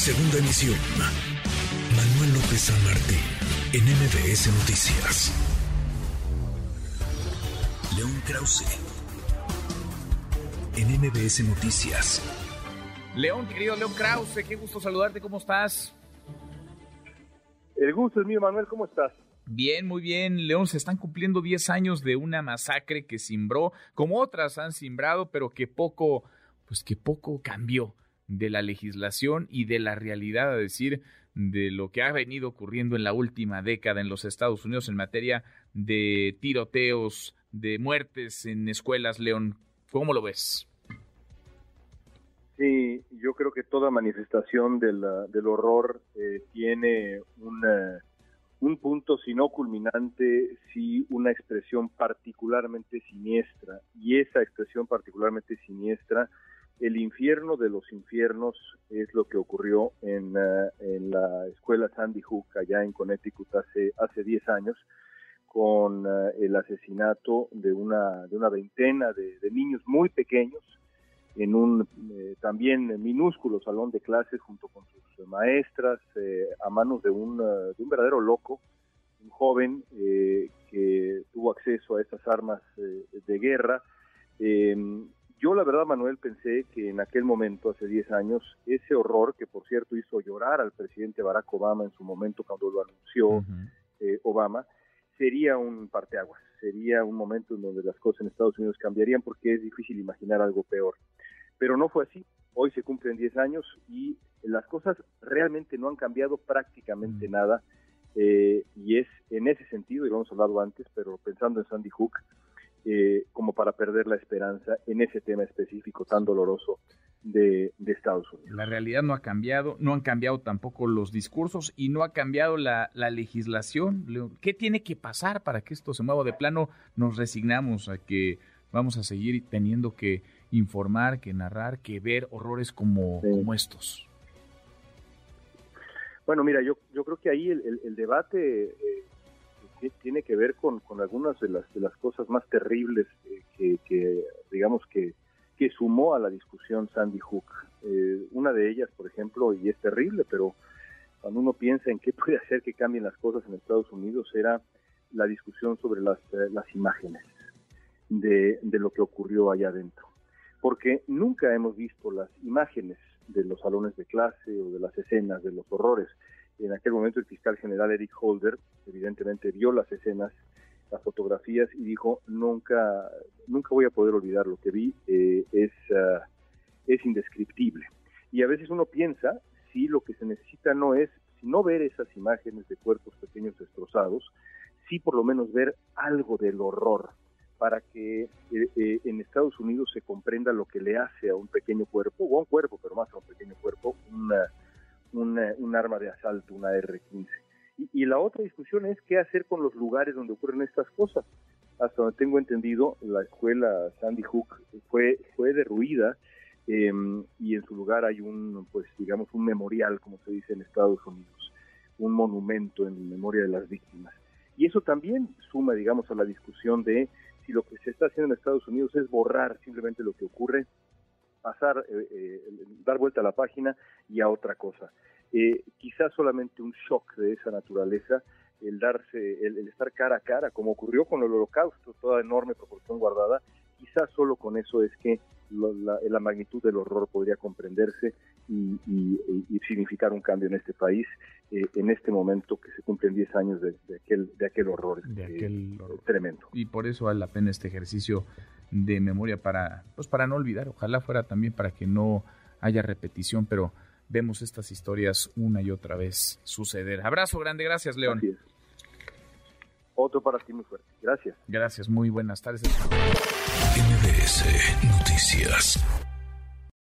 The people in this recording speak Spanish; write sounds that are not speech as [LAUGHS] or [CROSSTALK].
Segunda emisión. Manuel López San Martín, en MBS Noticias. León Krause, en MBS Noticias. León, querido León Krause, qué gusto saludarte, ¿cómo estás? El gusto es mío, Manuel, ¿cómo estás? Bien, muy bien. León, se están cumpliendo 10 años de una masacre que simbró, como otras han simbrado, pero que poco, pues que poco cambió de la legislación y de la realidad, a decir, de lo que ha venido ocurriendo en la última década en los Estados Unidos en materia de tiroteos, de muertes en escuelas, León. ¿Cómo lo ves? Sí, yo creo que toda manifestación del, del horror eh, tiene una, un punto, si no culminante, sí una expresión particularmente siniestra. Y esa expresión particularmente siniestra el infierno de los infiernos es lo que ocurrió en, eh, en la escuela Sandy Hook allá en Connecticut hace hace 10 años con eh, el asesinato de una de una veintena de, niños muy pequeños en un eh, también minúsculo salón de clases junto con sus maestras a manos de un, de un verdadero loco un joven que tuvo acceso a esas armas de guerra yo la verdad, Manuel, pensé que en aquel momento, hace 10 años, ese horror, que por cierto hizo llorar al presidente Barack Obama en su momento cuando lo anunció eh, Obama, sería un parteaguas, sería un momento en donde las cosas en Estados Unidos cambiarían porque es difícil imaginar algo peor. Pero no fue así. Hoy se cumplen 10 años y las cosas realmente no han cambiado prácticamente nada. Eh, y es en ese sentido, y lo hemos hablado antes, pero pensando en Sandy Hook, eh, como para perder la esperanza en ese tema específico tan doloroso de, Estados Unidos. La realidad no ha cambiado, no han cambiado tampoco los discursos y no ha cambiado la, legislación. ¿Qué tiene que pasar para que esto se mueva de plano? Nos resignamos a que vamos a seguir teniendo que informar, que narrar, que ver horrores como, como estos. Bueno, mira, yo, yo creo que ahí el, debate eh, tiene que ver con, algunas de las, de las cosas más terribles que, digamos, que, que sumó a la discusión Sandy Hook. Eh, una de ellas, por ejemplo, y es terrible, pero cuando uno piensa en qué [LAUGHS] puede hacer que cambien las cosas en Estados Unidos, era la discusión sobre las, eh, las imágenes de, de lo que ocurrió allá adentro. Porque nunca hemos visto las imágenes de los salones de clase o de las escenas de los horrores en aquel momento el fiscal general Eric Holder evidentemente vio las escenas, las fotografías y dijo, nunca, nunca voy a poder olvidar lo que vi, eh, es, ah, es indescriptible. Y a veces uno piensa si lo que se necesita no es, si no ver esas imágenes de cuerpos pequeños destrozados, sí por lo menos ver algo del horror para que eh, eh, en Estados Unidos se comprenda lo que le hace a un pequeño cuerpo, o a un cuerpo, pero más a un pequeño cuerpo, una, un arma de asalto, una R-15. Y, la otra discusión es qué hacer con los lugares donde ocurren estas cosas. Hasta donde tengo entendido, la escuela Sandy Hook fue, fue derruida em, y en su lugar hay un, pues digamos, un memorial, como se dice en Estados Unidos, un monumento en memoria de las víctimas. Y eso también suma, digamos, a la discusión de si lo que se está haciendo en Estados Unidos es borrar simplemente lo que ocurre pasar, eh, eh, dar vuelta a la página y a otra cosa. Eh, quizás solamente un shock de esa naturaleza, el darse, el, estar cara a cara, como ocurrió con el holocausto, toda enorme proporción guardada, quizás solo con eso es que la, magnitud del horror podría comprenderse y, significar un cambio en este país en este momento que se cumplen 10 años de, aquel, de aquel horror, de aquel tremendo. Y por eso vale la pena este ejercicio de memoria para, pues para no olvidar. Ojalá fuera también para que no haya repetición, pero vemos estas historias una y otra vez suceder. Abrazo grande, gracias, León. Otro para ti muy fuerte. Gracias. Gracias, muy buenas tardes. NBS Noticias.